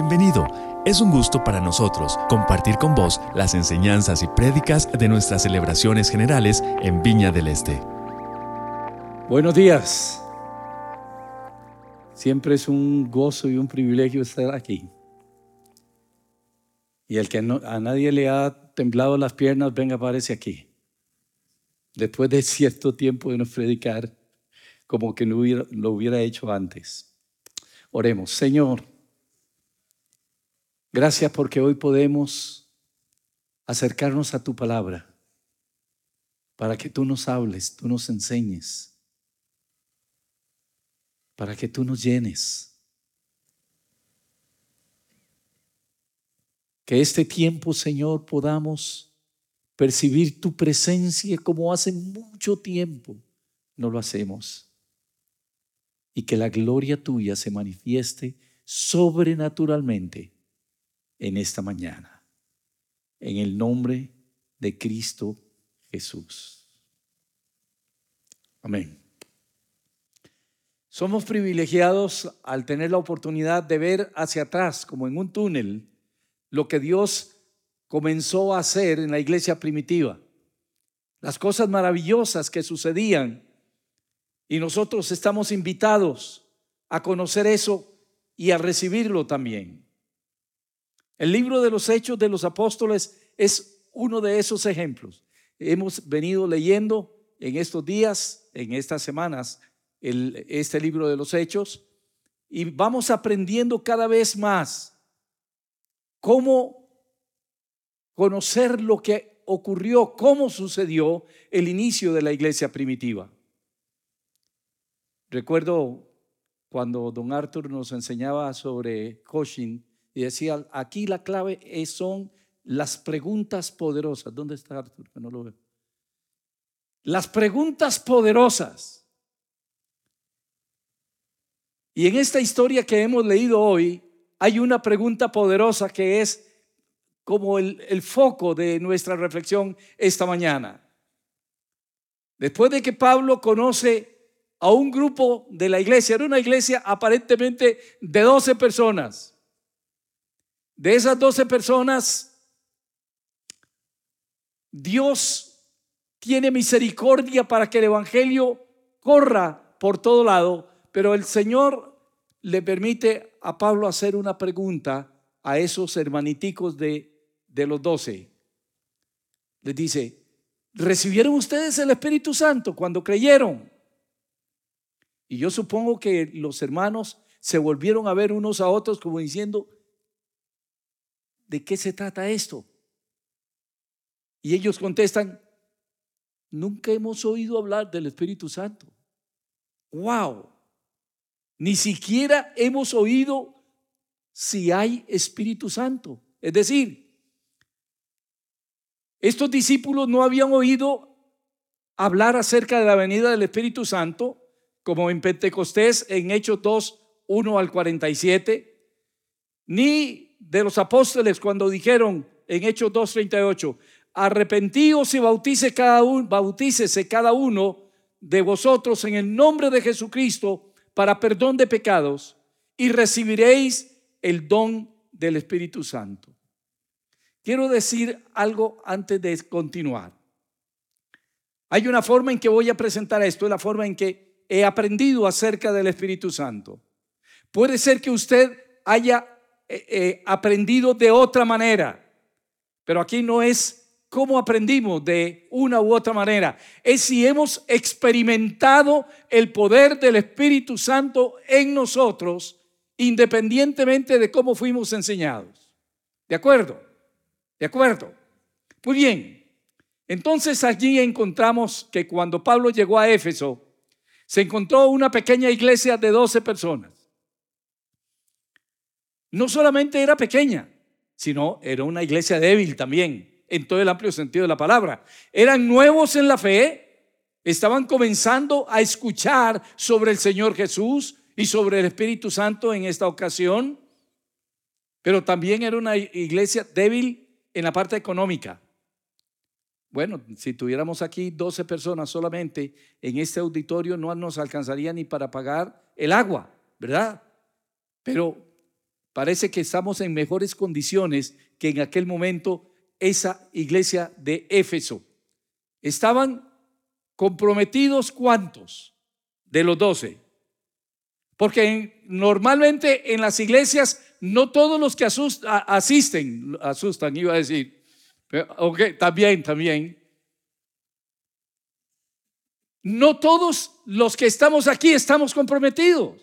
Bienvenido. Es un gusto para nosotros compartir con vos las enseñanzas y prédicas de nuestras celebraciones generales en Viña del Este. Buenos días. Siempre es un gozo y un privilegio estar aquí. Y el que a nadie le ha temblado las piernas, venga, aparece aquí. Después de cierto tiempo de no predicar, como que no lo hubiera hecho antes. Oremos, Señor. Gracias porque hoy podemos acercarnos a tu palabra para que tú nos hables, tú nos enseñes, para que tú nos llenes. Que este tiempo, Señor, podamos percibir tu presencia como hace mucho tiempo no lo hacemos. Y que la gloria tuya se manifieste sobrenaturalmente en esta mañana. En el nombre de Cristo Jesús. Amén. Somos privilegiados al tener la oportunidad de ver hacia atrás, como en un túnel, lo que Dios comenzó a hacer en la iglesia primitiva. Las cosas maravillosas que sucedían. Y nosotros estamos invitados a conocer eso y a recibirlo también. El libro de los Hechos de los Apóstoles es uno de esos ejemplos. Hemos venido leyendo en estos días, en estas semanas, este libro de los Hechos y vamos aprendiendo cada vez más cómo conocer lo que ocurrió, cómo sucedió el inicio de la iglesia primitiva. Recuerdo cuando don Arthur nos enseñaba sobre Cochin, y decía, aquí la clave son las preguntas poderosas. ¿Dónde está Arthur? no lo veo. Las preguntas poderosas. Y en esta historia que hemos leído hoy, hay una pregunta poderosa que es como el, el, foco de nuestra reflexión esta mañana. Después de que Pablo conoce a un grupo de la iglesia, era una iglesia aparentemente de 12 personas, de esas doce personas, Dios tiene misericordia para que el Evangelio corra por todo lado, pero el Señor le permite a Pablo hacer una pregunta a esos hermaniticos de, de los doce. Les dice, ¿recibieron ustedes el Espíritu Santo cuando creyeron? Y yo supongo que los hermanos se volvieron a ver unos a otros como diciendo, ¿de qué se trata esto? Y ellos contestan, nunca hemos oído hablar del Espíritu Santo. ¡Wow! Ni siquiera hemos oído si hay Espíritu Santo. Es decir, estos discípulos no habían oído hablar acerca de la venida del Espíritu Santo, como en Pentecostés, en Hechos 2, 1 al 47, ni de los apóstoles cuando dijeron en Hechos 2:38, arrepentíos y bautice cada uno, bautícese cada uno de vosotros en el nombre de Jesucristo para perdón de pecados y recibiréis el don del Espíritu Santo. Quiero decir algo antes de continuar. Hay una forma en que voy a presentar esto, es la forma en que he aprendido acerca del Espíritu Santo. Puede ser que usted haya aprendido de otra manera. Pero aquí no es cómo aprendimos de una u otra manera. Es si hemos experimentado el poder del Espíritu Santo en nosotros, independientemente de cómo fuimos enseñados. ¿De acuerdo? ¿De acuerdo? Muy bien. Entonces allí encontramos que cuando Pablo llegó a Éfeso, se encontró una pequeña iglesia de 12 personas no solamente era pequeña, sino era una iglesia débil también, en todo el amplio sentido de la palabra. Eran nuevos en la fe, estaban comenzando a escuchar sobre el Señor Jesús y sobre el Espíritu Santo en esta ocasión, pero también era una iglesia débil en la parte económica. Bueno, si tuviéramos aquí 12 personas solamente en este auditorio, no nos alcanzaría ni para pagar el agua, ¿verdad? Pero parece que estamos en mejores condiciones que en aquel momento esa iglesia de Éfeso. Estaban comprometidos cuántos de los doce. Porque normalmente en las iglesias no todos los que asisten, asustan, iba a decir. Ok, también, también. No todos los que estamos aquí estamos comprometidos.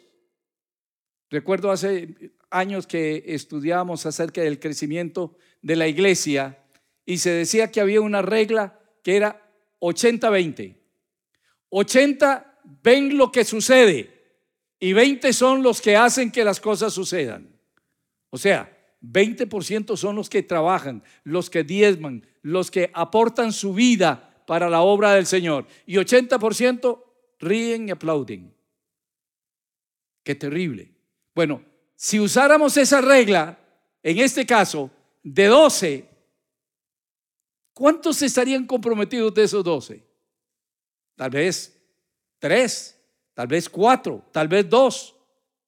Recuerdo hace años que estudiábamos acerca del crecimiento de la iglesia y se decía que había una regla que era 80-20. 80 ven lo que sucede y 20 son los que hacen que las cosas sucedan. O sea, 20% son los que trabajan, los que diezman, los que aportan su vida para la obra del Señor. Y 80% ríen y aplauden. Qué terrible. Bueno, si usáramos esa regla, en este caso, de 12, ¿cuántos estarían comprometidos de esos 12? Tal vez 3, tal vez 4, tal vez 2.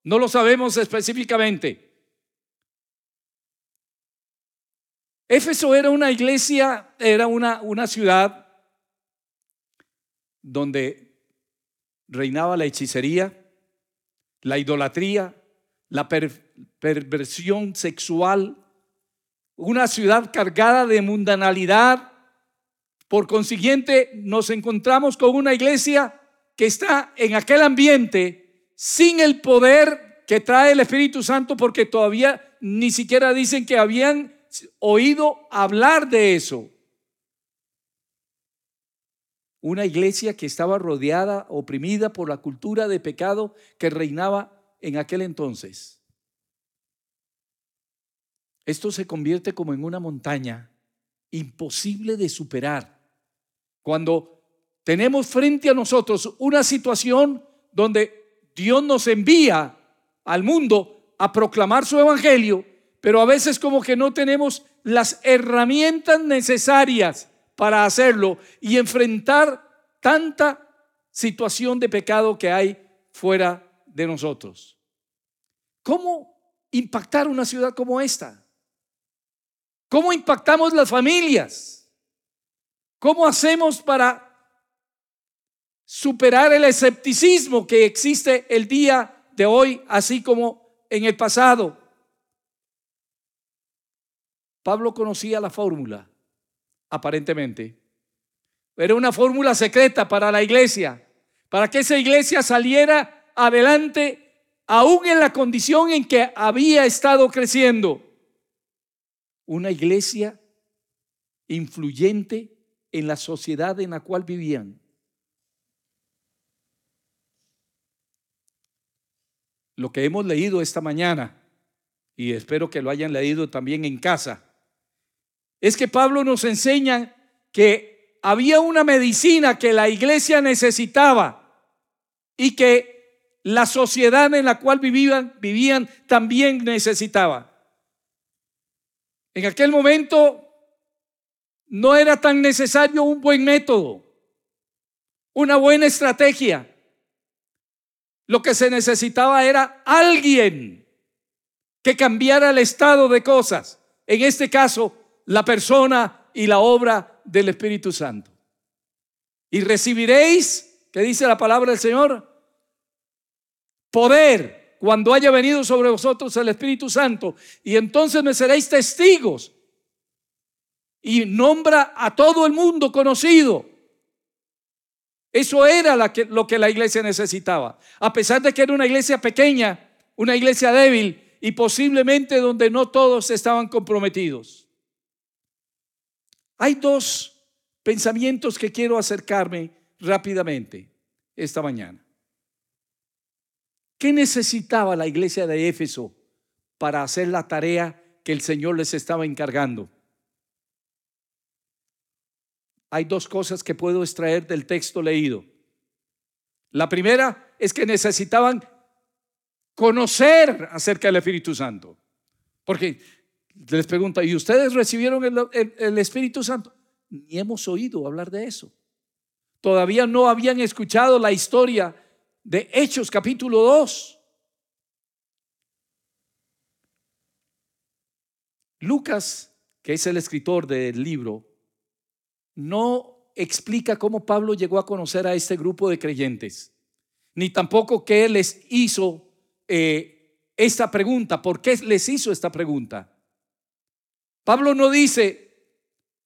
No lo sabemos específicamente. Éfeso era una iglesia, era una, una ciudad donde reinaba la hechicería, la idolatría, la perversión sexual, una ciudad cargada de mundanalidad. Por consiguiente, nos encontramos con una iglesia que está en aquel ambiente sin el poder que trae el Espíritu Santo porque todavía ni siquiera dicen que habían oído hablar de eso. Una iglesia que estaba rodeada, oprimida por la cultura de pecado que reinaba en aquel entonces. Esto se convierte como en una montaña imposible de superar. Cuando tenemos frente a nosotros una situación donde Dios nos envía al mundo a proclamar su evangelio, pero a veces como que no tenemos las herramientas necesarias para hacerlo y enfrentar tanta situación de pecado que hay fuera de nosotros. ¿Cómo impactar una ciudad como esta? ¿Cómo impactamos las familias? ¿Cómo hacemos para superar el escepticismo que existe el día de hoy, así como en el pasado? Pablo conocía la fórmula, aparentemente. Era una fórmula secreta para la iglesia, para que esa iglesia saliera adelante, aún en la condición en que había estado creciendo. Una iglesia influyente en la sociedad en la cual vivían. Lo que hemos leído esta mañana, y espero que lo hayan leído también en casa, es que Pablo nos enseña que había una medicina que la iglesia necesitaba y que la sociedad en la cual vivían, vivían también necesitaba. En aquel momento no era tan necesario un buen método, una buena estrategia. Lo que se necesitaba era alguien que cambiara el estado de cosas. En este caso, la persona y la obra del Espíritu Santo. Y recibiréis, que dice la palabra del Señor, poder cuando haya venido sobre vosotros el Espíritu Santo, y entonces me seréis testigos. Y nombra a todo el mundo conocido. Eso era lo que la iglesia necesitaba. A pesar de que era una iglesia pequeña, una iglesia débil y posiblemente donde no todos estaban comprometidos. Hay dos pensamientos que quiero acercarme rápidamente esta mañana. ¿Qué necesitaba la iglesia de Éfeso para hacer la tarea que el Señor les estaba encargando? Hay dos cosas que puedo extraer del texto leído. La primera es que necesitaban conocer acerca del Espíritu Santo. Porque les pregunto, ¿y ustedes recibieron el, Espíritu Santo? Ni hemos oído hablar de eso. Todavía no habían escuchado la historia de Hechos capítulo 2. Lucas, que es el escritor del libro, no explica cómo Pablo llegó a conocer a este grupo de creyentes, ni tampoco qué les hizo eh, esta pregunta, por qué les hizo esta pregunta. Pablo no dice,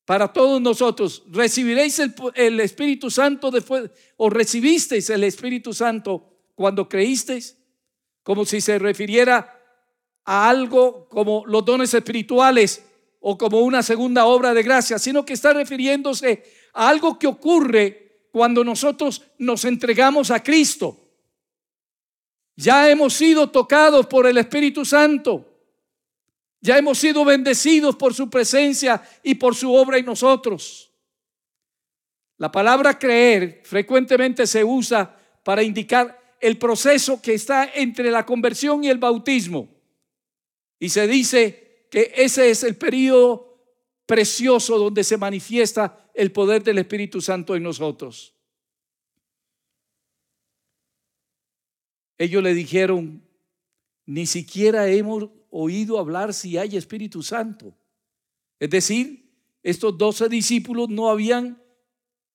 para todos nosotros, recibiréis el, Espíritu Santo después, o recibisteis el Espíritu Santo cuando creísteis, como si se refiriera a algo como los dones espirituales o como una segunda obra de gracia, sino que está refiriéndose a algo que ocurre cuando nosotros nos entregamos a Cristo. Ya hemos sido tocados por el Espíritu Santo. Ya hemos sido bendecidos por su presencia y por su obra en nosotros. La palabra creer frecuentemente se usa para indicar el proceso que está entre la conversión y el bautismo. Y se dice que ese es el periodo precioso donde se manifiesta el poder del Espíritu Santo en nosotros. Ellos le dijeron, ni siquiera hemos oído hablar si hay Espíritu Santo. Es decir, estos doce discípulos no habían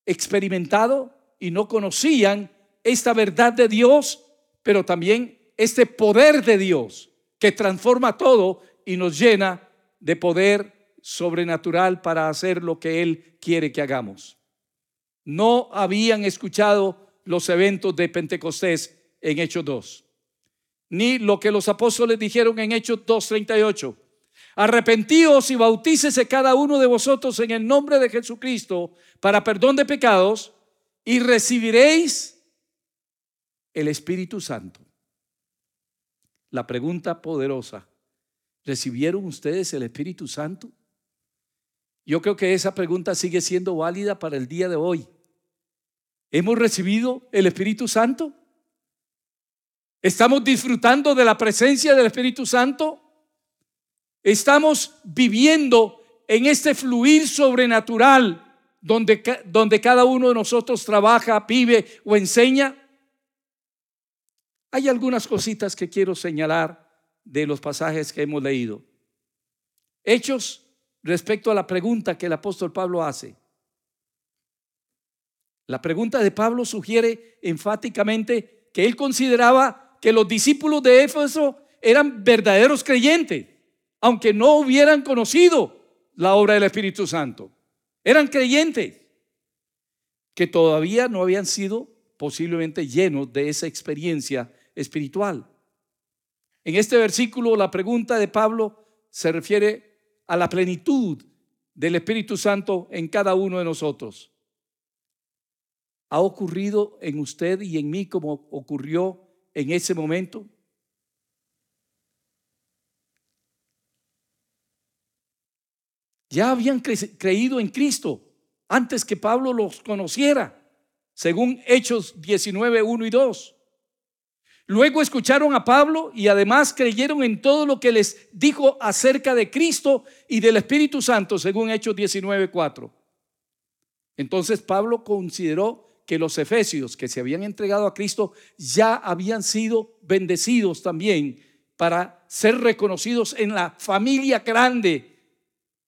experimentado y no conocían esta verdad de Dios, pero también este poder de Dios que transforma todo y nos llena de poder sobrenatural para hacer lo que Él quiere que hagamos. No habían escuchado los eventos de Pentecostés en Hechos 2, ni lo que los apóstoles dijeron en Hechos 2.38. Arrepentíos y bautícese cada uno de vosotros en el nombre de Jesucristo para perdón de pecados y recibiréis el Espíritu Santo. La pregunta poderosa, ¿recibieron ustedes el Espíritu Santo? Yo creo que esa pregunta sigue siendo válida para el día de hoy. ¿Hemos recibido el Espíritu Santo? ¿Estamos disfrutando de la presencia del Espíritu Santo? ¿Estamos viviendo en este fluir sobrenatural donde, donde cada uno de nosotros trabaja, vive o enseña? Hay algunas cositas que quiero señalar de los pasajes que hemos leído. Hechos respecto a la pregunta que el apóstol Pablo hace. La pregunta de Pablo sugiere enfáticamente que él consideraba que los discípulos de Éfeso eran verdaderos creyentes, aunque no hubieran conocido la obra del Espíritu Santo. Eran creyentes que todavía no habían sido posiblemente llenos de esa experiencia espiritual. En este versículo la pregunta de Pablo se refiere a la plenitud del Espíritu Santo en cada uno de nosotros. ¿Ha ocurrido en usted y en mí como ocurrió en ese momento? Ya habían creído en Cristo antes que Pablo los conociera, según Hechos 19, 1 y 2. Luego escucharon a Pablo y además creyeron en todo lo que les dijo acerca de Cristo y del Espíritu Santo, según Hechos 19:4. Entonces Pablo consideró que los efesios que se habían entregado a Cristo ya habían sido bendecidos también para ser reconocidos en la familia grande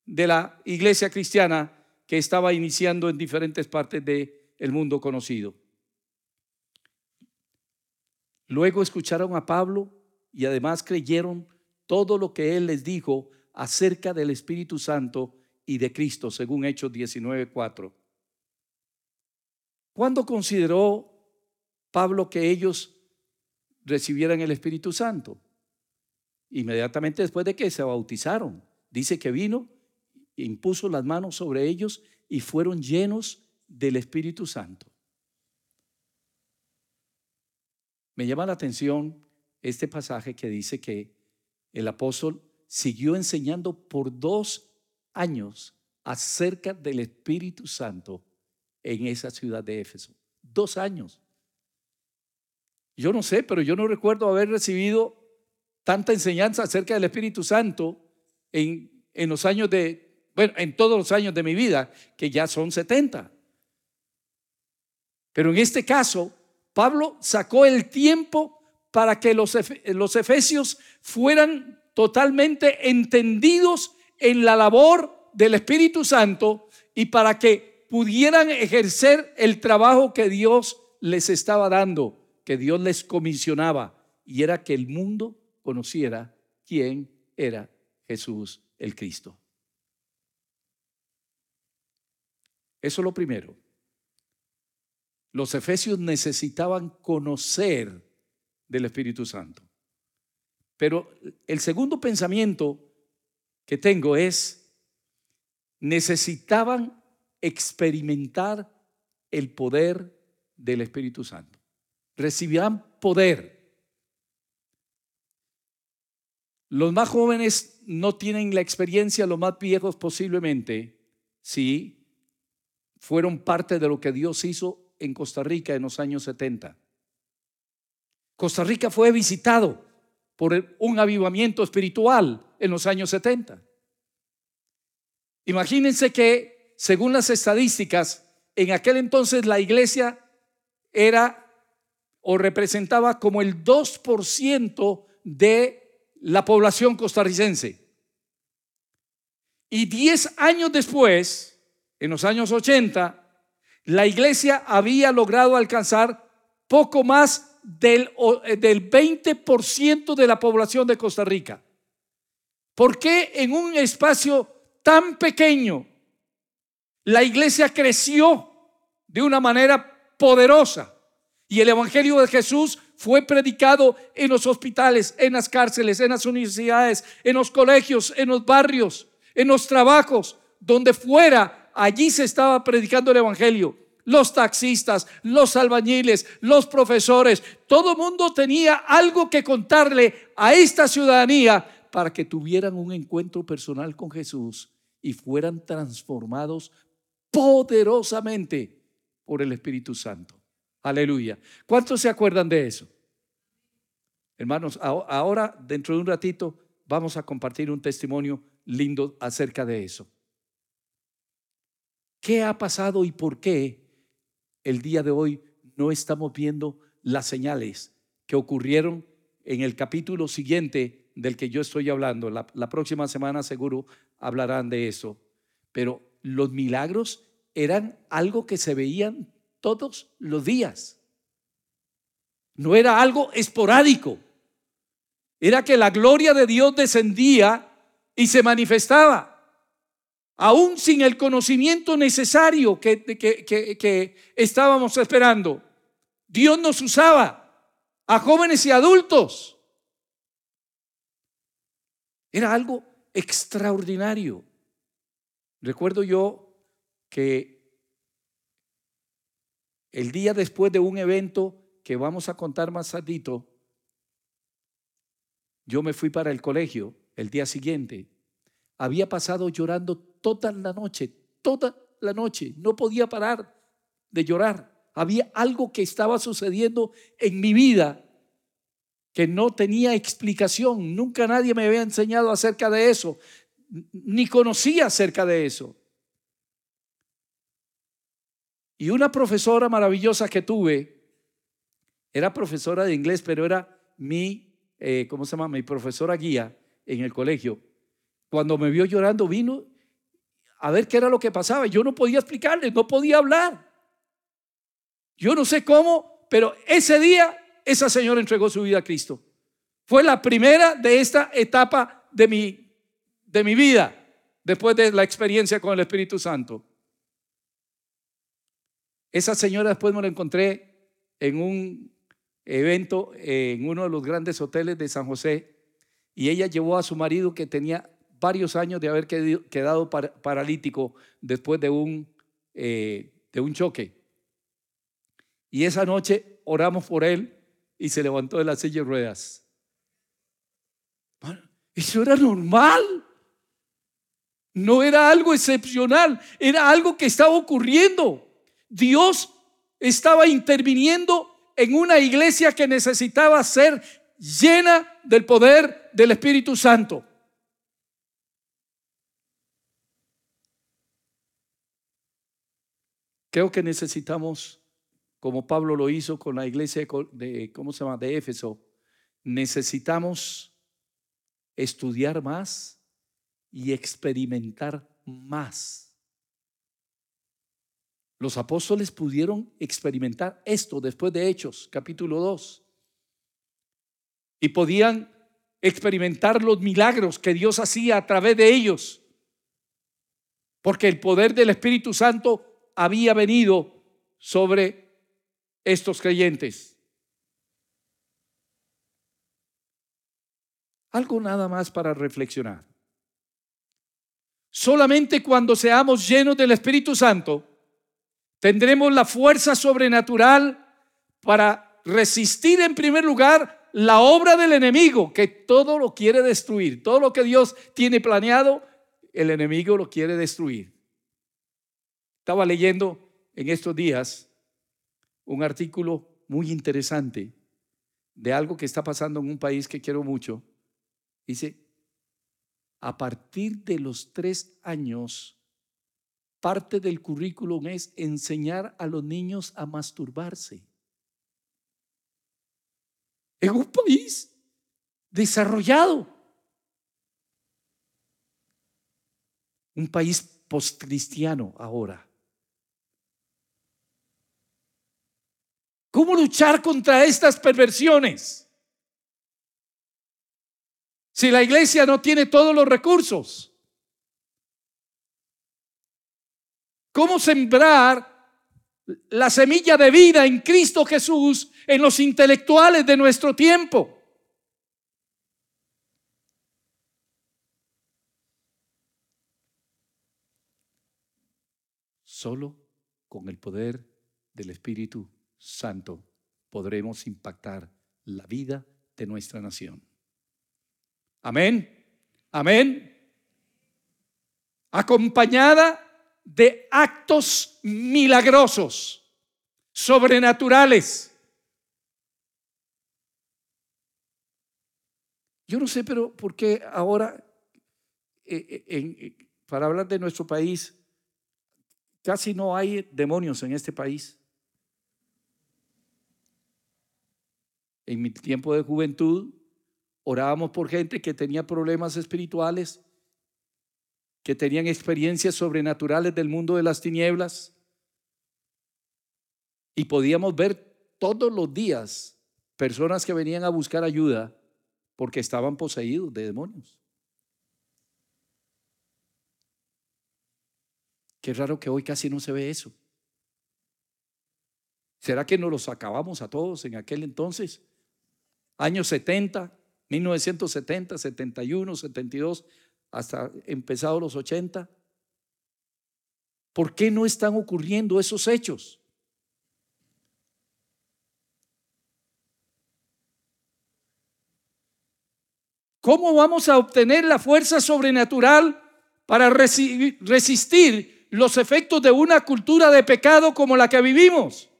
de la iglesia cristiana que estaba iniciando en diferentes partes del mundo conocido. Luego escucharon a Pablo y además creyeron todo lo que él les dijo acerca del Espíritu Santo y de Cristo, según Hechos 19:4. ¿Cuándo consideró Pablo que ellos recibieran el Espíritu Santo? Inmediatamente después de que se bautizaron. Dice que vino, impuso las manos sobre ellos y fueron llenos del Espíritu Santo. Me llama la atención este pasaje que dice que el apóstol siguió enseñando por dos años acerca del Espíritu Santo en esa ciudad de Éfeso. Dos años. Yo no sé, pero yo no recuerdo haber recibido tanta enseñanza acerca del Espíritu Santo en, en los años de, bueno, en todos los años de mi vida, que ya son 70. Pero en este caso, Pablo sacó el tiempo para que los, los efesios fueran totalmente entendidos en la labor del Espíritu Santo y para que pudieran ejercer el trabajo que Dios les estaba dando, que Dios les comisionaba, y era que el mundo conociera quién era Jesús el Cristo. Eso es lo primero. Los efesios necesitaban conocer del Espíritu Santo. Pero el segundo pensamiento que tengo es, necesitaban experimentar el poder del Espíritu Santo. Recibirán poder. Los más jóvenes no tienen la experiencia, los más viejos posiblemente, sí, fueron parte de lo que Dios hizo en Costa Rica en los años 70. Costa Rica fue visitado por un avivamiento espiritual en los años 70. Imagínense que, según las estadísticas, en aquel entonces la iglesia era o representaba como el 2% de la población costarricense. Y 10 años después, en los años 80, la iglesia había logrado alcanzar poco más del, del 20% de la población de Costa Rica. ¿Por qué en un espacio tan pequeño la iglesia creció de una manera poderosa? Y el Evangelio de Jesús fue predicado en los hospitales, en las cárceles, en las universidades, en los colegios, en los barrios, en los trabajos, donde fuera, allí se estaba predicando el Evangelio los taxistas, los albañiles, los profesores, todo el mundo tenía algo que contarle a esta ciudadanía para que tuvieran un encuentro personal con Jesús y fueran transformados poderosamente por el Espíritu Santo. Aleluya. ¿Cuántos se acuerdan de eso? Hermanos, ahora dentro de un ratito vamos a compartir un testimonio lindo acerca de eso. ¿Qué ha pasado y por qué el día de hoy no estamos viendo las señales que ocurrieron en el capítulo siguiente del que yo estoy hablando. La, próxima semana seguro hablarán de eso. Pero los milagros eran algo que se veían todos los días. No era algo esporádico. Era que la gloria de Dios descendía y se manifestaba aún sin el conocimiento necesario que, que, estábamos esperando. Dios nos usaba a jóvenes y adultos. Era algo extraordinario. Recuerdo yo que el día después de un evento que vamos a contar más tardito, yo me fui para el colegio el día siguiente. Había pasado llorando toda la noche, toda la noche. No podía parar de llorar. Había algo que estaba sucediendo en mi vida que no tenía explicación. Nunca nadie me había enseñado acerca de eso, ni conocía acerca de eso. Y una profesora maravillosa que tuve, era profesora de inglés, pero era mi, eh, ¿cómo se llama? Mi profesora guía en el colegio. Cuando me vio llorando, vino a ver qué era lo que pasaba. Yo no podía explicarle, no podía hablar. Yo no sé cómo, pero ese día esa señora entregó su vida a Cristo. Fue la primera de esta etapa de mi, de mi vida, después de la experiencia con el Espíritu Santo. Esa señora después me la encontré en un evento en uno de los grandes hoteles de San José y ella llevó a su marido que tenía varios años de haber quedado paralítico después de un, eh, de un choque. Y esa noche oramos por él y se levantó de la silla de ruedas. Eso era normal. No era algo excepcional, era algo que estaba ocurriendo. Dios estaba interviniendo en una iglesia que necesitaba ser llena del poder del Espíritu Santo. Creo que necesitamos, como Pablo lo hizo con la iglesia de, ¿cómo se llama? De Éfeso, necesitamos estudiar más y experimentar más. Los apóstoles pudieron experimentar esto después de Hechos, capítulo 2. Y podían experimentar los milagros que Dios hacía a través de ellos. Porque el poder del Espíritu Santo había venido sobre estos creyentes. Algo nada más para reflexionar. Solamente cuando seamos llenos del Espíritu Santo, tendremos la fuerza sobrenatural para resistir en primer lugar la obra del enemigo, que todo lo quiere destruir. Todo lo que Dios tiene planeado, el enemigo lo quiere destruir. Estaba leyendo en estos días un artículo muy interesante de algo que está pasando en un país que quiero mucho. Dice, a partir de los tres años, parte del currículum es enseñar a los niños a masturbarse. En un país desarrollado. Un país postcristiano ahora. ¿Cómo luchar contra estas perversiones? Si la iglesia no tiene todos los recursos. ¿Cómo sembrar la semilla de vida en Cristo Jesús en los intelectuales de nuestro tiempo? Solo con el poder del Espíritu Santo podremos impactar la vida de nuestra nación. Amén. Amén. Acompañada de actos milagrosos, sobrenaturales. Yo no sé, pero ¿por qué ahora, eh, eh, eh, para hablar de nuestro país, casi no hay demonios en este país? En mi tiempo de juventud, orábamos por gente que tenía problemas espirituales, que tenían experiencias sobrenaturales del mundo de las tinieblas. Y podíamos ver todos los días personas que venían a buscar ayuda porque estaban poseídos de demonios. Qué raro que hoy casi no se ve eso. ¿Será que nos los acabamos a todos en aquel entonces? Años 70, 1970, 71, 72, hasta empezados los 80. ¿Por qué no están ocurriendo esos hechos? ¿Cómo vamos a obtener la fuerza sobrenatural para resistir los efectos de una cultura de pecado como la que vivimos?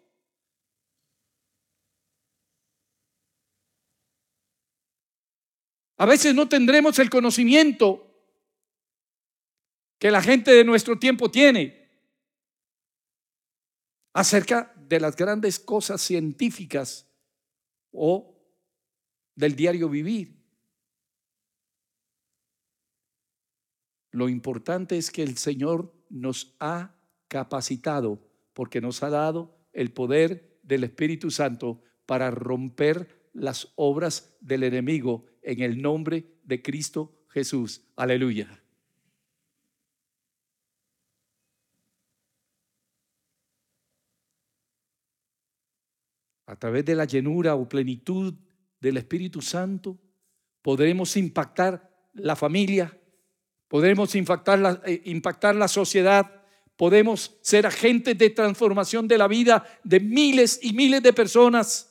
A veces no tendremos el conocimiento que la gente de nuestro tiempo tiene acerca de las grandes cosas científicas o del diario vivir. Lo importante es que el Señor nos ha capacitado porque nos ha dado el poder del Espíritu Santo para romper las obras del enemigo en el nombre de Cristo Jesús. Aleluya. A través de la llenura o plenitud del Espíritu Santo, podremos impactar la familia, podremos impactar la, eh, sociedad, podemos ser agentes de transformación de la vida de miles y miles de personas.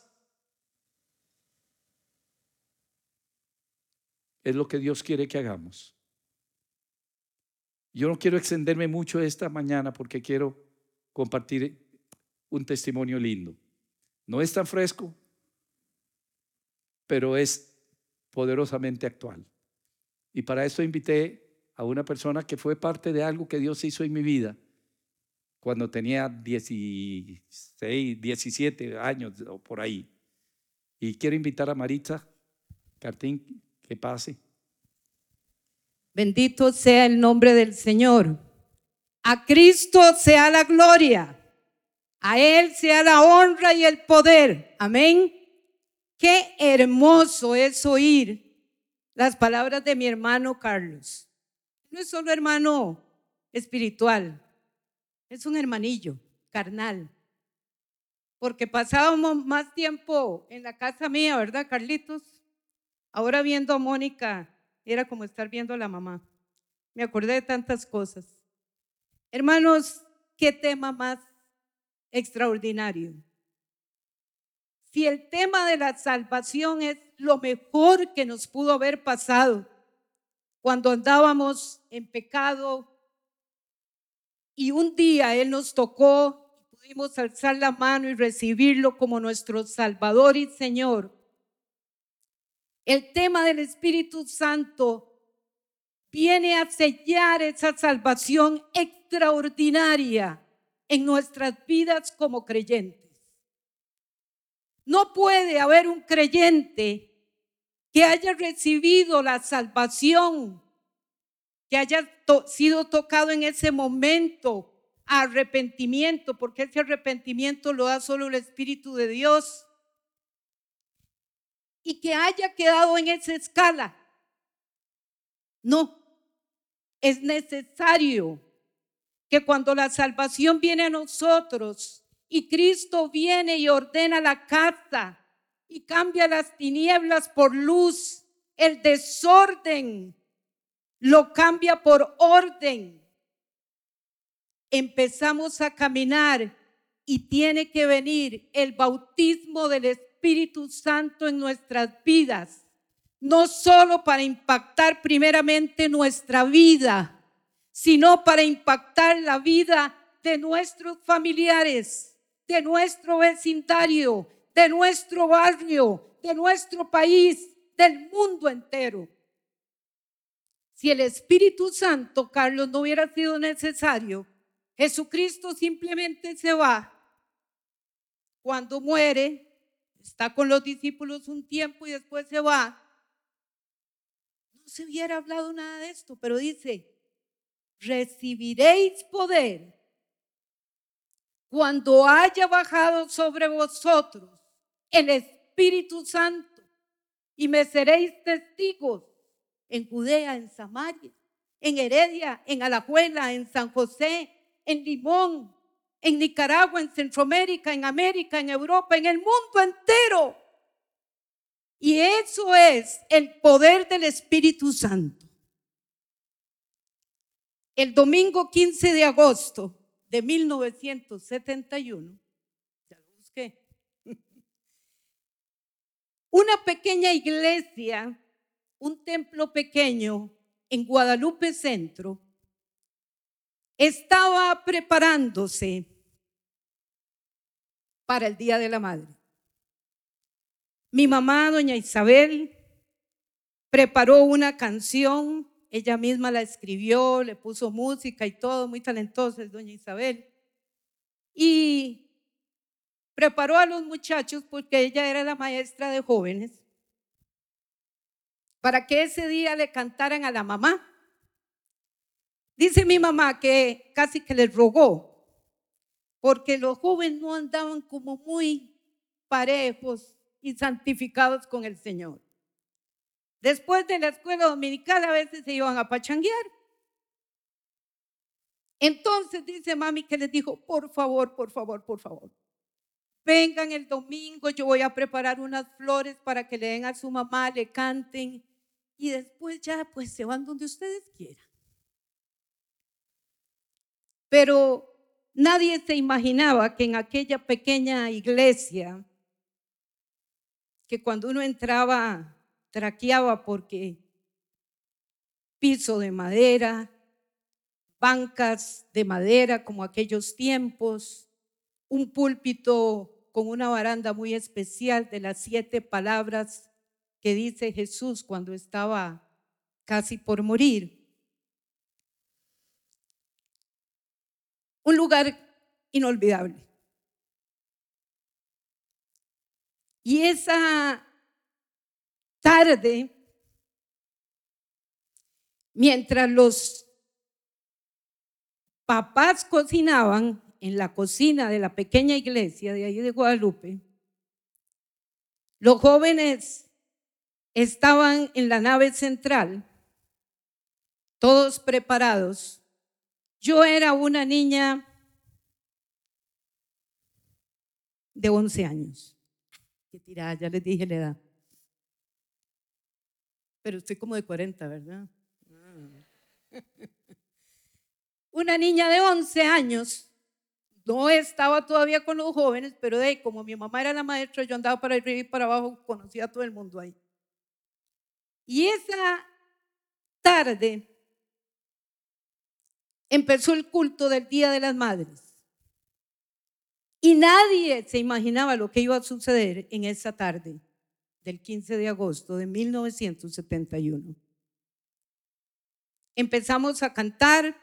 Es lo que Dios quiere que hagamos. Yo no quiero extenderme mucho esta mañana porque quiero compartir un testimonio lindo. No es tan fresco, pero es poderosamente actual. Y para eso invité a una persona que fue parte de algo que Dios hizo en mi vida cuando tenía 16, 17 años o por ahí. Y quiero invitar a Maritza Cartín que pase. Bendito sea el nombre del Señor. A Cristo sea la gloria. A Él sea la honra y el poder. Amén. Qué hermoso es oír las palabras de mi hermano Carlos. No es solo hermano espiritual, es un hermanillo carnal. Porque pasábamos más tiempo en la casa mía, ¿verdad, Carlitos? Ahora viendo a Mónica era como estar viendo a la mamá. Me acordé de tantas cosas. Hermanos, qué tema más extraordinario. Si el tema de la salvación es lo mejor que nos pudo haber pasado cuando andábamos en pecado y un día Él nos tocó y pudimos alzar la mano y recibirlo como nuestro Salvador y Señor. El tema del Espíritu Santo viene a sellar esa salvación extraordinaria en nuestras vidas como creyentes. No puede haber un creyente que haya recibido la salvación, que haya sido tocado en ese momento, arrepentimiento, porque ese arrepentimiento lo da solo el Espíritu de Dios, y que haya quedado en esa escala. No, es necesario que cuando la salvación viene a nosotros y Cristo viene y ordena la casa y cambia las tinieblas por luz, el desorden lo cambia por orden. Empezamos a caminar y tiene que venir el bautismo del Espíritu Santo en nuestras vidas, no solo para impactar primeramente nuestra vida, sino para impactar la vida de nuestros familiares, de nuestro vecindario, de nuestro barrio, de nuestro país, del mundo entero. Si el Espíritu Santo, Carlos, no hubiera sido necesario, Jesucristo simplemente se va. Cuando muere, está con los discípulos un tiempo y después se va. No se hubiera hablado nada de esto, pero dice, recibiréis poder cuando haya bajado sobre vosotros el Espíritu Santo y me seréis testigos en Judea, en Samaria, en Heredia, en Alajuela, en San José, en Limón, en Nicaragua, en Centroamérica, en América, en Europa, en el mundo entero. Y eso es el poder del Espíritu Santo el domingo 15 de agosto de 1971, ya una pequeña iglesia, un templo pequeño en Guadalupe Centro, estaba preparándose para el Día de la Madre. Mi mamá, doña Isabel, preparó una canción ella misma la escribió, le puso música y todo, muy talentosa doña Isabel. Y preparó a los muchachos porque ella era la maestra de jóvenes para que ese día le cantaran a la mamá. Dice mi mamá que casi que les rogó, porque los jóvenes no andaban como muy parejos y santificados con el Señor. Después de la escuela dominical a veces se iban a pachanguear. Entonces dice mami que les dijo, por favor, por favor, por favor, vengan el domingo, yo voy a preparar unas flores para que le den a su mamá, le canten y después ya pues se van donde ustedes quieran. Pero nadie se imaginaba que en aquella pequeña iglesia, que cuando uno entraba traqueaba porque piso de madera, bancas de madera como aquellos tiempos, un púlpito con una baranda muy especial de las siete palabras que dice Jesús cuando estaba casi por morir. Un lugar inolvidable. Y esa tarde, mientras los papás cocinaban en la cocina de la pequeña iglesia de ahí de Guadalupe, los jóvenes estaban en la nave central, todos preparados. Yo era una niña de 11 años. Qué tirada, ya les dije la edad. Pero estoy como de 40, ¿verdad? Una niña de 11 años, no estaba todavía con los jóvenes, pero de como mi mamá era la maestra, yo andaba para arriba y para abajo, conocía a todo el mundo ahí. Y esa tarde empezó el culto del Día de las Madres. Y nadie se imaginaba lo que iba a suceder en esa tarde del 15 de agosto de 1971. Empezamos a cantar,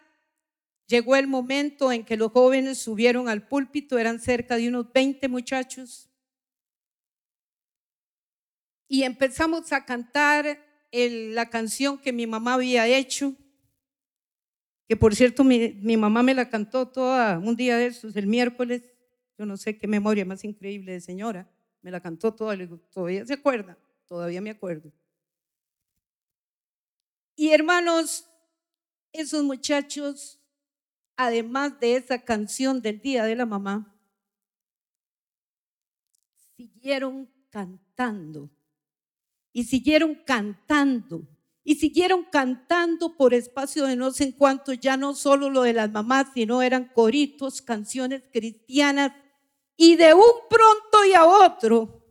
llegó el momento en que los jóvenes subieron al púlpito, eran cerca de unos 20 muchachos, y empezamos a cantar la canción que mi mamá había hecho, que por cierto mi, mamá me la cantó toda un día de esos, el miércoles, yo no sé qué memoria más increíble de señora. Me la cantó toda, todavía se acuerda, todavía me acuerdo. Y hermanos, esos muchachos, además de esa canción del Día de la Mamá, siguieron cantando y siguieron cantando y siguieron cantando por espacio de no sé en cuánto, ya no solo lo de las mamás, sino eran coritos, canciones cristianas y de un pronto y a otro,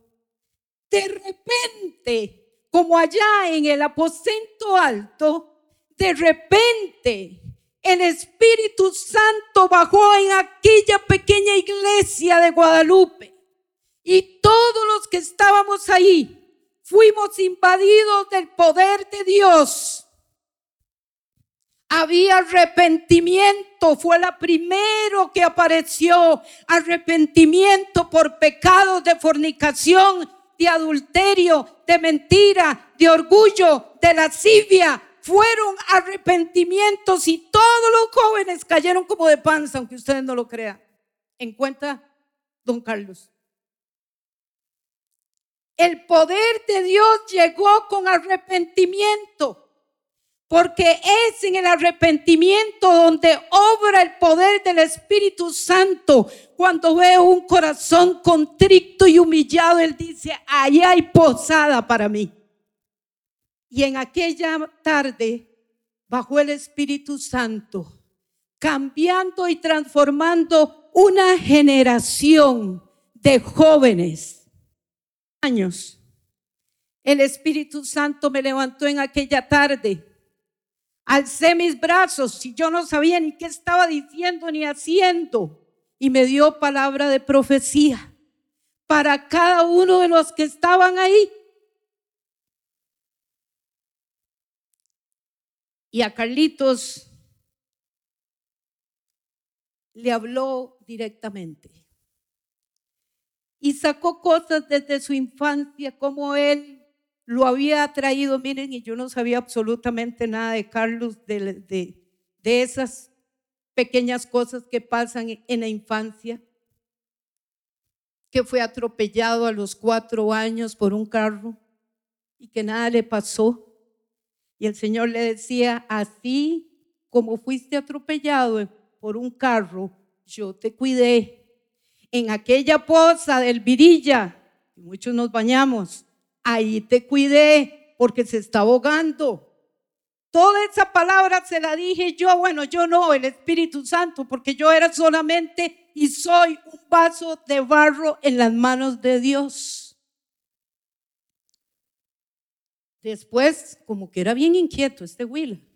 de repente, como allá en el aposento alto, de repente el Espíritu Santo bajó en aquella pequeña iglesia de Guadalupe. Y todos los que estábamos ahí fuimos invadidos del poder de Dios había arrepentimiento, fue la primero que apareció. Arrepentimiento por pecados de fornicación, de adulterio, de mentira, de orgullo, de lascivia. Fueron arrepentimientos y todos los jóvenes cayeron como de panza, aunque ustedes no lo crean. En cuenta, don Carlos. El poder de Dios llegó con arrepentimiento. Porque es en el arrepentimiento donde obra el poder del Espíritu Santo. Cuando veo un corazón contrito y humillado, Él dice, ahí hay posada para mí. Y en aquella tarde bajó el Espíritu Santo, cambiando y transformando una generación de jóvenes. Años. El Espíritu Santo me levantó en aquella tarde Alcé mis brazos y yo no sabía ni qué estaba diciendo ni haciendo. Y me dio palabra de profecía para cada uno de los que estaban ahí. Y a Carlitos le habló directamente. Y sacó cosas desde su infancia, como él lo había traído, miren, y yo no sabía absolutamente nada de Carlos, de, de, esas pequeñas cosas que pasan en la infancia, que fue atropellado a los cuatro años por un carro y que nada le pasó. Y el Señor le decía, así como fuiste atropellado por un carro, yo te cuidé. En aquella poza del Virilla, muchos nos bañamos, ahí te cuidé porque se está ahogando. Toda esa palabra se la dije yo, bueno, yo no, el Espíritu Santo, porque yo era solamente y soy un vaso de barro en las manos de Dios. Después, como que era bien inquieto este Will.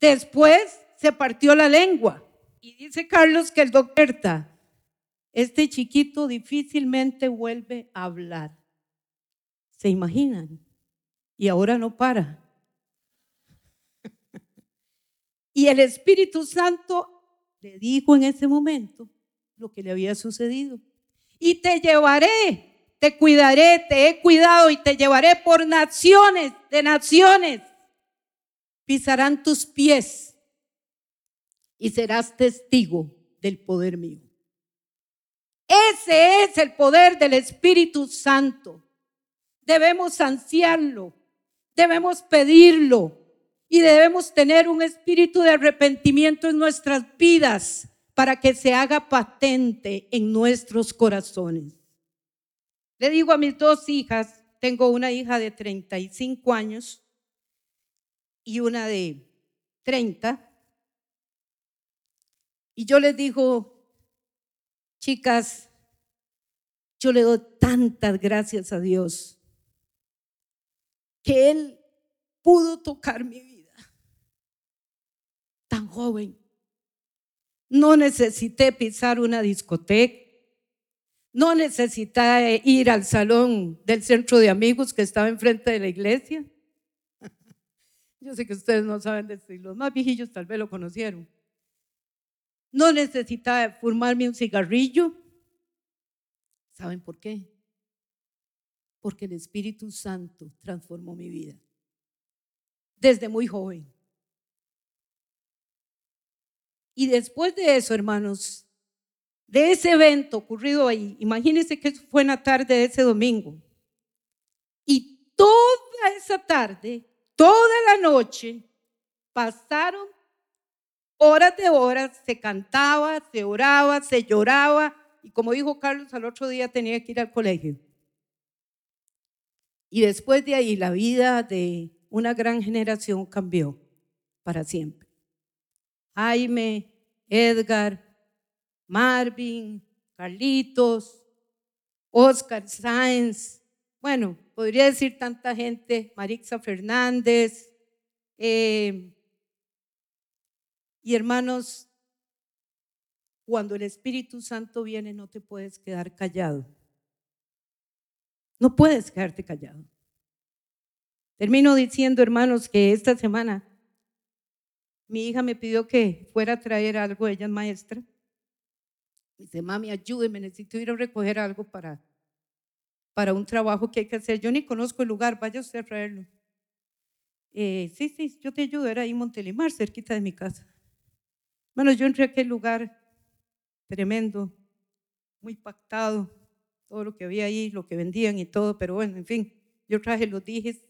Después se partió la lengua. Y dice Carlos que el doctor, este chiquito difícilmente vuelve a hablar. ¿Se imaginan? Y ahora no para. y el Espíritu Santo le dijo en ese momento lo que le había sucedido. Y te llevaré, te cuidaré, te he cuidado y te llevaré por naciones de naciones. pisarán tus pies y serás testigo del poder mío. Ese es el poder del Espíritu Santo. Debemos ansiarlo, debemos pedirlo y debemos tener un espíritu de arrepentimiento en nuestras vidas para que se haga patente en nuestros corazones. Le digo a mis dos hijas, tengo una hija de 35 años y una de 30, y yo les digo, chicas, yo le doy tantas gracias a Dios que Él pudo tocar mi vida. Tan joven. No necesité pisar una discoteca. No necesité ir al salón del centro de amigos que estaba enfrente de la iglesia. Yo sé que ustedes no saben decir, los más viejillos tal vez lo conocieron. No necesitaba fumarme un cigarrillo. ¿Saben por qué? Porque el Espíritu Santo transformó mi vida desde muy joven. Y después de eso, hermanos, de ese evento ocurrido ahí, imagínense que fue en la tarde de ese domingo. Y toda esa tarde, toda la noche, pasaron horas de horas, se cantaba, se oraba, se lloraba, y como dijo Carlos, al otro día tenía que ir al colegio. Y después de ahí, la vida de una gran generación cambió para siempre. Jaime, Edgar, Marvin, Carlitos, Oscar Sáenz, bueno, podría decir tanta gente, Marixa Fernández, eh, y hermanos, cuando el Espíritu Santo viene no te puedes quedar callado. No puedes quedarte callado. Termino diciendo, hermanos, que esta semana mi hija me pidió que fuera a traer algo, ella es maestra. dice, mami, ayúdeme, necesito ir a recoger algo para, para un trabajo que hay que hacer. Yo ni conozco el lugar, vaya usted a traerlo. Eh, sí, sí, yo te ayudo, era ahí en Montelimar, cerquita de mi casa. Bueno, yo entré a aquel lugar tremendo, muy pactado, todo lo que había ahí, lo que vendían y todo, pero bueno, en fin, yo traje los dijes,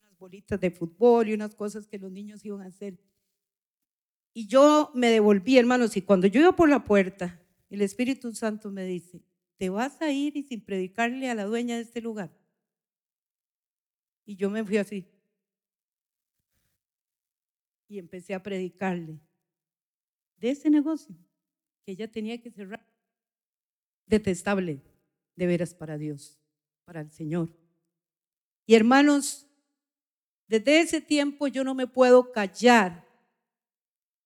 unas bolitas de fútbol y unas cosas que los niños iban a hacer. Y yo me devolví, hermanos, y cuando yo iba por la puerta, el Espíritu Santo me dice, ¿te vas a ir y sin predicarle a la dueña de este lugar? Y yo me fui así. Y empecé a predicarle de ese negocio que ella tenía que cerrar. Detestable, de veras, para Dios, para el Señor. Y hermanos, desde ese tiempo yo no me puedo callar,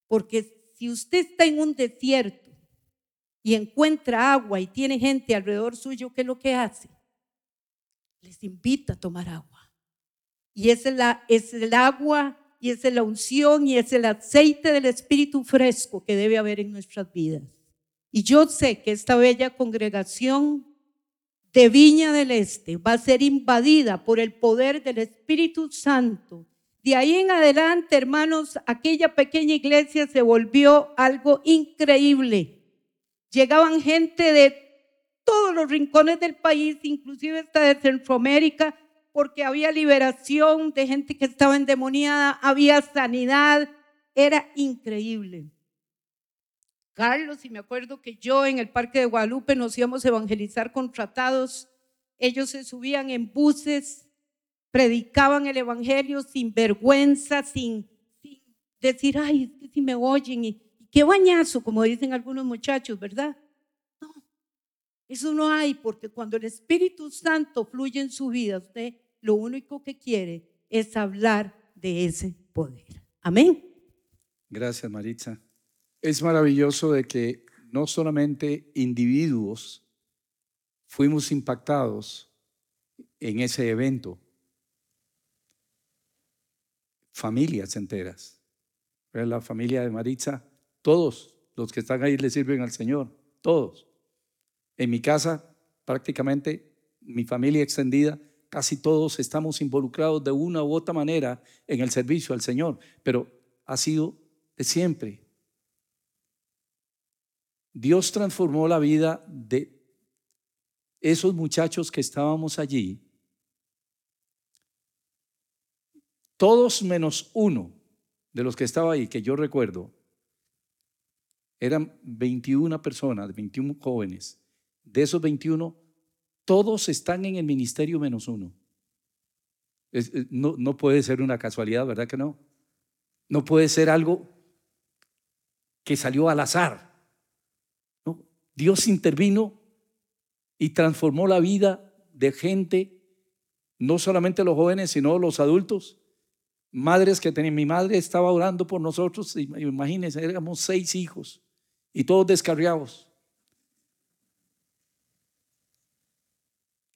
porque si usted está en un desierto y encuentra agua y tiene gente alrededor suyo, ¿qué es lo que hace? Les invita a tomar agua. Y es, la, es el agua y es la unción y es el aceite del Espíritu fresco que debe haber en nuestras vidas. Y yo sé que esta bella congregación de Viña del Este va a ser invadida por el poder del Espíritu Santo. De ahí en adelante, hermanos, aquella pequeña iglesia se volvió algo increíble. Llegaban gente de todos los rincones del país, inclusive hasta de Centroamérica, porque había liberación de gente que estaba endemoniada, había sanidad, era increíble. Carlos, y me acuerdo que yo en el Parque de Guadalupe nos íbamos a evangelizar con tratados, ellos se subían en buses, predicaban el Evangelio sin vergüenza, sin, decir, ay, es que si me oyen, y, y qué bañazo, como dicen algunos muchachos, ¿verdad? Eso no hay, porque cuando el Espíritu Santo fluye en su vida, usted lo único que quiere es hablar de ese poder. Amén. Gracias, Maritza. Es maravilloso de que no solamente individuos fuimos impactados en ese evento, familias enteras. La familia de Maritza, todos los que están ahí le sirven al Señor, todos. En mi casa, prácticamente, mi familia extendida, casi todos estamos involucrados de una u otra manera en el servicio al Señor, pero ha sido de siempre. Dios transformó la vida de esos muchachos que estábamos allí. Todos menos uno de los que estaba ahí, que yo recuerdo, eran 21 personas, 21 jóvenes. De esos 21, todos están en el ministerio menos uno. no, no puede ser una casualidad, ¿verdad que no? No puede ser algo que salió al azar. Dios intervino y transformó la vida de gente, no solamente los jóvenes, sino los adultos. Madres que tenían, mi madre estaba orando por nosotros, imagínense, éramos seis hijos y todos descarriados.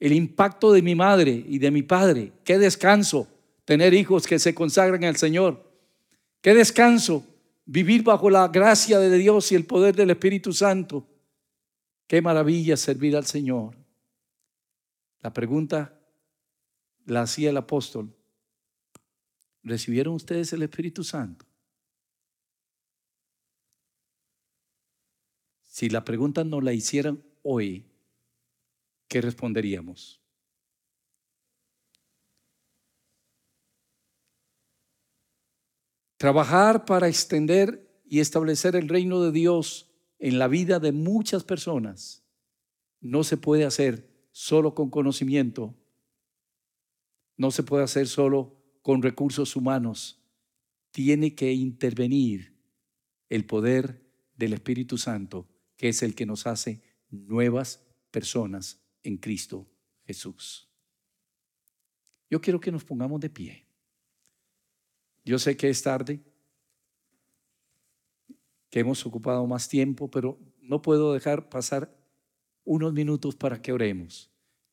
El impacto de mi madre y de mi padre, qué descanso tener hijos que se consagran al Señor. Qué descanso vivir bajo la gracia de Dios y el poder del Espíritu Santo. Qué maravilla servir al Señor. La pregunta la hacía el apóstol. ¿Recibieron ustedes el Espíritu Santo? Si la pregunta no la hicieran hoy, ¿qué responderíamos? Trabajar para extender y establecer el reino de Dios en la vida de muchas personas no se puede hacer solo con conocimiento, no se puede hacer solo con recursos humanos. Tiene que intervenir el poder del Espíritu Santo que es el que nos hace nuevas personas en Cristo Jesús. Yo quiero que nos pongamos de pie. Yo sé que es tarde, que hemos ocupado más tiempo, pero no puedo dejar pasar unos minutos para que oremos.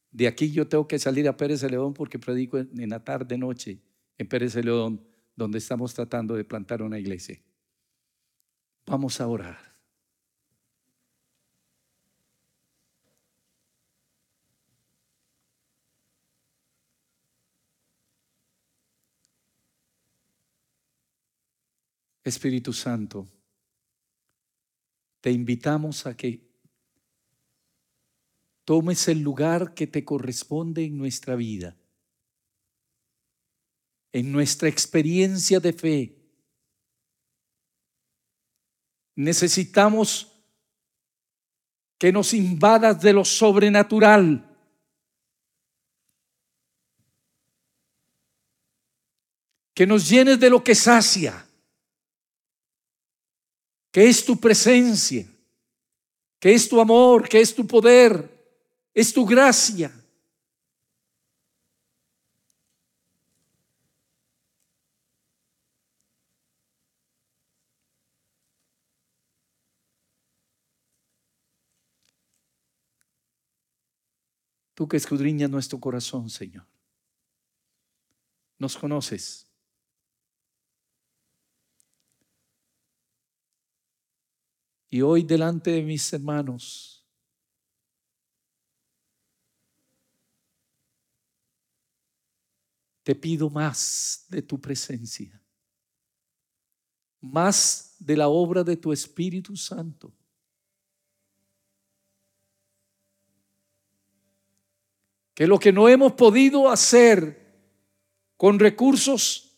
De aquí yo tengo que salir a Pérez de León porque predico en la tarde noche en Pérez de León, donde estamos tratando de plantar una iglesia. Vamos a orar. Espíritu Santo, te invitamos a que tomes el lugar que te corresponde en nuestra vida, en nuestra experiencia de fe. Necesitamos que nos invadas de lo sobrenatural. Que nos llenes de lo que sacia que es tu presencia, que es tu amor, que es tu poder, es tu gracia. Tú que escudriñas nuestro corazón, Señor. Nos conoces. Y hoy delante de mis hermanos, te pido más de tu presencia, más de la obra de tu Espíritu Santo. Que lo que no hemos podido hacer con recursos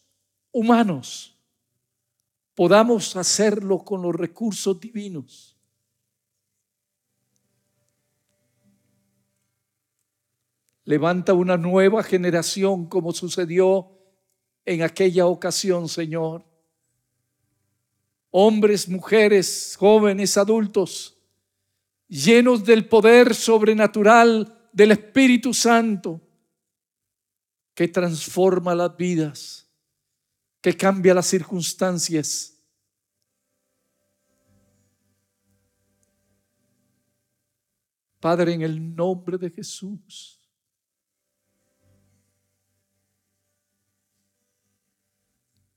humanos, podamos hacerlo con los recursos divinos. Levanta una nueva generación como sucedió en aquella ocasión, Señor. Hombres, mujeres, jóvenes, adultos, llenos del poder sobrenatural del Espíritu Santo, que transforma las vidas que cambia las circunstancias. Padre, en el nombre de Jesús.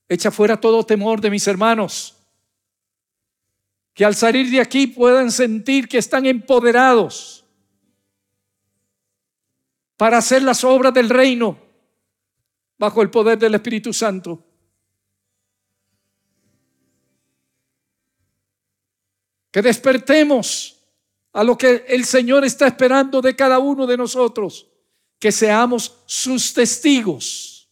Echa fuera todo temor de mis hermanos. Que al salir de aquí puedan sentir que están empoderados. para hacer las obras del reino bajo el poder del Espíritu Santo. Que despertemos a lo que el Señor está esperando de cada uno de nosotros, que seamos sus testigos.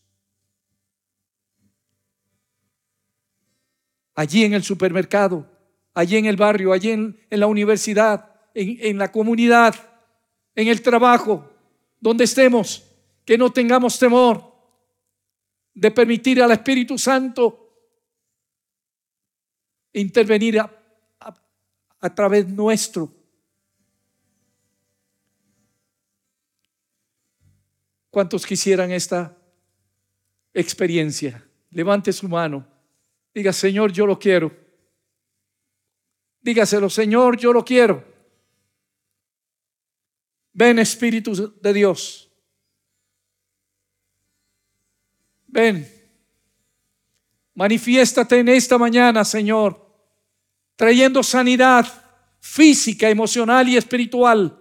Allí en el supermercado, allí en el barrio, allí en, la universidad, en, en la comunidad, en el trabajo, donde estemos, que no tengamos temor de permitir al Espíritu Santo intervenir a, través nuestro. ¿Cuántos quisieran esta experiencia? Levante su mano. Diga, Señor, yo lo quiero. Dígaselo, Señor, yo lo quiero. Ven, Espíritu de Dios. Ven, manifiéstate en esta mañana, Señor, trayendo sanidad física, emocional y espiritual.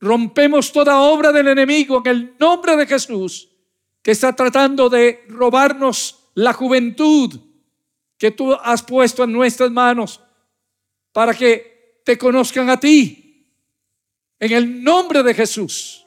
Rompemos toda obra del enemigo en el nombre de Jesús, que está tratando de robarnos la juventud que tú has puesto en nuestras manos para que te conozcan a ti. En el nombre de Jesús.